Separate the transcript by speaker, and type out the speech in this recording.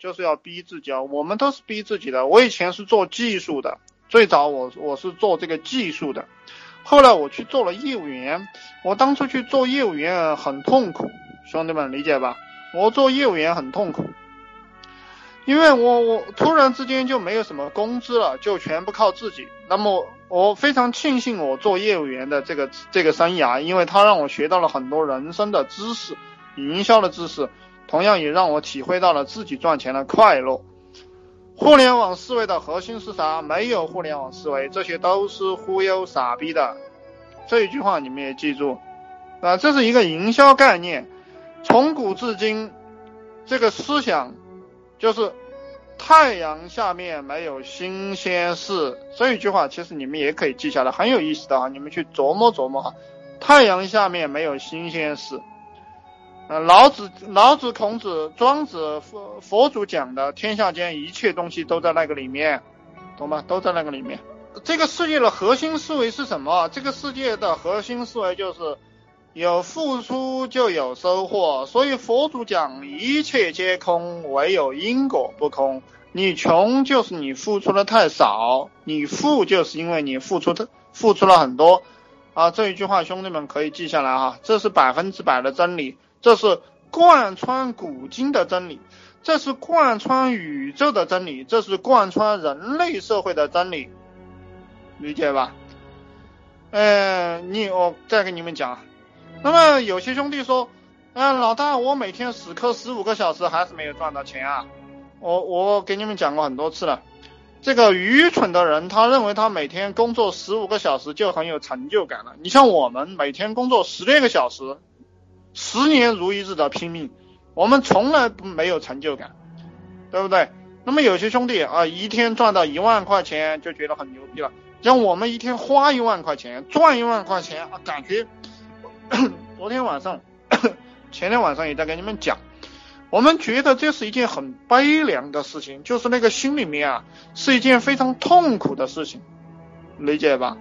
Speaker 1: 就是要逼自己啊，我们都是逼自己的。我以前是做技术的，最早我我是做这个技术的，后来我去做了业务员。我当初去做业务员很痛苦，兄弟们理解吧？我做业务员很痛苦，因为我我突然之间就没有什么工资了，就全部靠自己。那么我非常庆幸我做业务员的这个这个生涯，因为它让我学到了很多人生的知识，营销的知识。同样也让我体会到了自己赚钱的快乐。互联网思维的核心是啥？没有互联网思维，这些都是忽悠傻逼的。这一句话你们也记住啊，这是一个营销概念。从古至今，这个思想就是太阳下面没有新鲜事。这一句话其实你们也可以记下来，很有意思的啊，你们去琢磨琢磨哈。太阳下面没有新鲜事。呃，老子、老子、孔子、庄子、佛佛祖讲的天下间一切东西都在那个里面，懂吗？都在那个里面。这个世界的核心思维是什么？这个世界的核心思维就是有付出就有收获。所以佛祖讲一切皆空，唯有因果不空。你穷就是你付出的太少，你富就是因为你付出的付出了很多。啊，这一句话兄弟们可以记下来哈，这是百分之百的真理。这是贯穿古今的真理，这是贯穿宇宙的真理，这是贯穿人类社会的真理，理解吧？嗯，你我再跟你们讲，那么有些兄弟说，嗯，老大，我每天死磕十五个小时还是没有赚到钱啊？我我给你们讲过很多次了，这个愚蠢的人他认为他每天工作十五个小时就很有成就感了。你像我们每天工作十六个小时。十年如一日的拼命，我们从来没有成就感，对不对？那么有些兄弟啊，一天赚到一万块钱就觉得很牛逼了。像我们一天花一万块钱赚一万块钱啊，感觉。昨天晚上，前天晚上也在跟你们讲，我们觉得这是一件很悲凉的事情，就是那个心里面啊，是一件非常痛苦的事情，理解吧？